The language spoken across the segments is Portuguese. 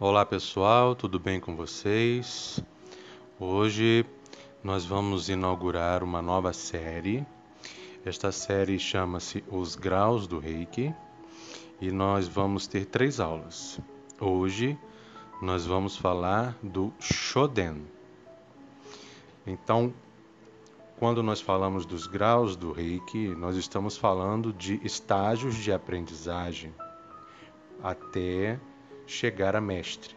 Olá pessoal, tudo bem com vocês? Hoje nós vamos inaugurar uma nova série. Esta série chama-se Os Graus do Reiki e nós vamos ter três aulas. Hoje nós vamos falar do Shoden. Então, quando nós falamos dos graus do Reiki, nós estamos falando de estágios de aprendizagem até chegar a mestre.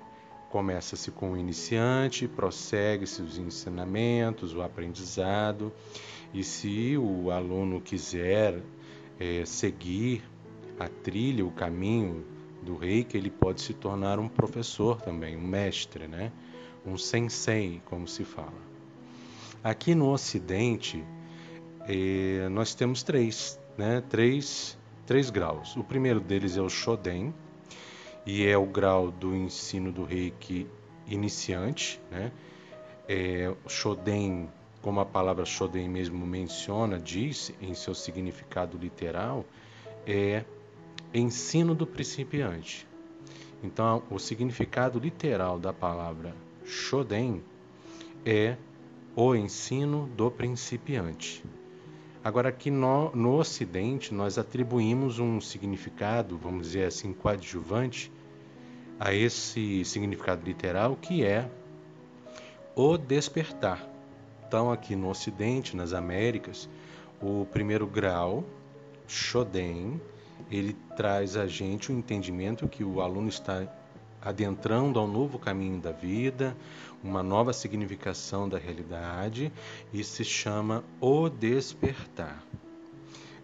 Começa-se com o iniciante, prossegue-se os ensinamentos, o aprendizado, e se o aluno quiser é, seguir a trilha, o caminho do reiki, ele pode se tornar um professor também, um mestre, né? um sensei, como se fala. Aqui no Ocidente, eh, nós temos três, né? três, três graus. O primeiro deles é o Shoden, e é o grau do ensino do reiki iniciante. Né? É, Shoden, como a palavra Shoden mesmo menciona, diz em seu significado literal, é ensino do principiante. Então, o significado literal da palavra Shoden é o ensino do principiante. Agora, aqui no, no Ocidente, nós atribuímos um significado, vamos dizer assim, coadjuvante a esse significado literal que é o despertar. Então, aqui no Ocidente, nas Américas, o primeiro grau, Shoden, ele traz a gente o entendimento que o aluno está adentrando ao novo caminho da vida, uma nova significação da realidade e se chama o despertar.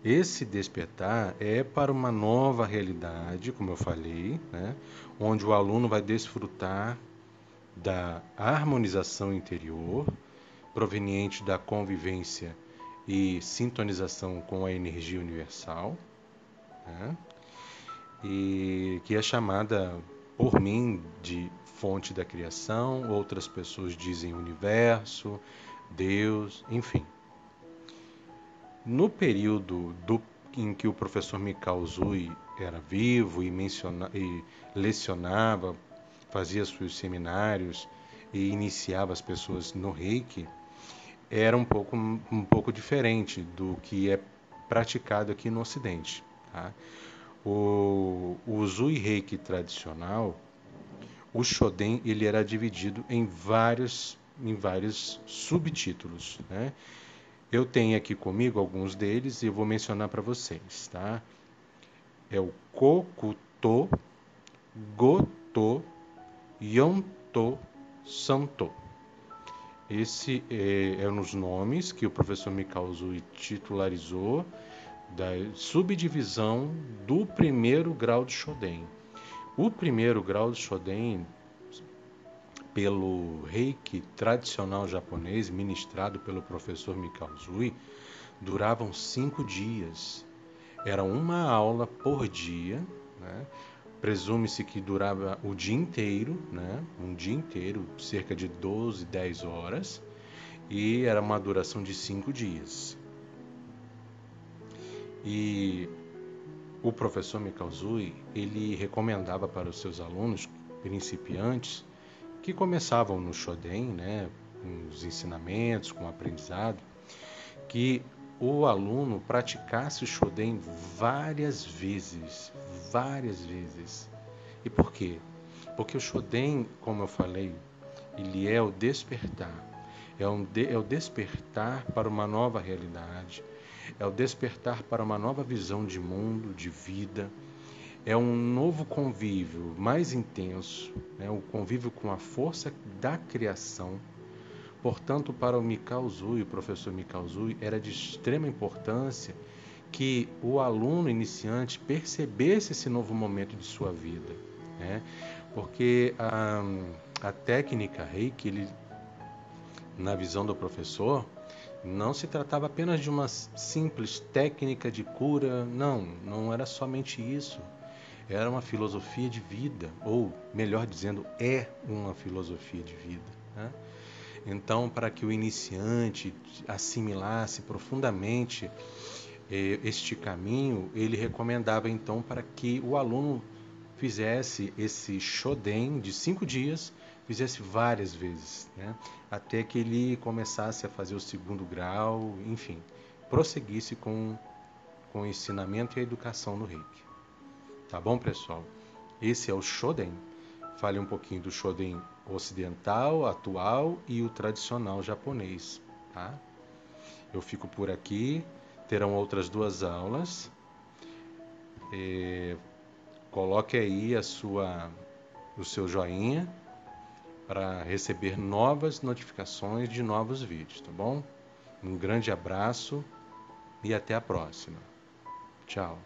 Esse despertar é para uma nova realidade, como eu falei, né? onde o aluno vai desfrutar da harmonização interior, proveniente da convivência e sintonização com a energia universal, né? e que é chamada por mim de fonte da criação, outras pessoas dizem universo, Deus, enfim. No período do, em que o professor Mikao Zui era vivo e, menciona, e lecionava, fazia seus seminários e iniciava as pessoas no Reiki, era um pouco, um pouco diferente do que é praticado aqui no Ocidente. Tá? O, o Zui Reiki tradicional, o Shoden, ele era dividido em vários, em vários subtítulos. Né? Eu tenho aqui comigo alguns deles e eu vou mencionar para vocês. Tá? É o Kokuto, Goto, Yonto, Santo. Esse é, é um dos nomes que o professor Mikao Zui titularizou da subdivisão do primeiro grau de Shoden. O primeiro grau de Shoden, pelo reiki tradicional japonês, ministrado pelo professor Mikao Zui, duravam cinco dias. Era uma aula por dia, né? presume-se que durava o dia inteiro, né? um dia inteiro, cerca de 12, 10 horas, e era uma duração de cinco dias. E o professor Mikauzui, ele recomendava para os seus alunos principiantes que começavam no Shoden, né, com os ensinamentos, com o aprendizado, que o aluno praticasse o Shoden várias vezes, várias vezes. E por quê? Porque o Shoden, como eu falei, ele é o despertar. É, um de, é o despertar para uma nova realidade, é o despertar para uma nova visão de mundo, de vida, é um novo convívio mais intenso, né? o convívio com a força da criação. Portanto, para o Mikao Zui, o professor Mikao Zui, era de extrema importância que o aluno iniciante percebesse esse novo momento de sua vida, né? porque a, a técnica Reiki, ele, na visão do professor, não se tratava apenas de uma simples técnica de cura, não, não era somente isso. Era uma filosofia de vida, ou melhor dizendo, é uma filosofia de vida. Né? Então, para que o iniciante assimilasse profundamente eh, este caminho, ele recomendava então para que o aluno fizesse esse Shoden de cinco dias, fizesse várias vezes, né? até que ele começasse a fazer o segundo grau, enfim, prosseguisse com, com o ensinamento e a educação no reiki. Tá bom, pessoal? Esse é o Shoden. Fale um pouquinho do Shoden ocidental, atual e o tradicional japonês. Tá? Eu fico por aqui. Terão outras duas aulas. É, coloque aí a sua, o seu joinha para receber novas notificações de novos vídeos, tá bom? Um grande abraço e até a próxima. Tchau.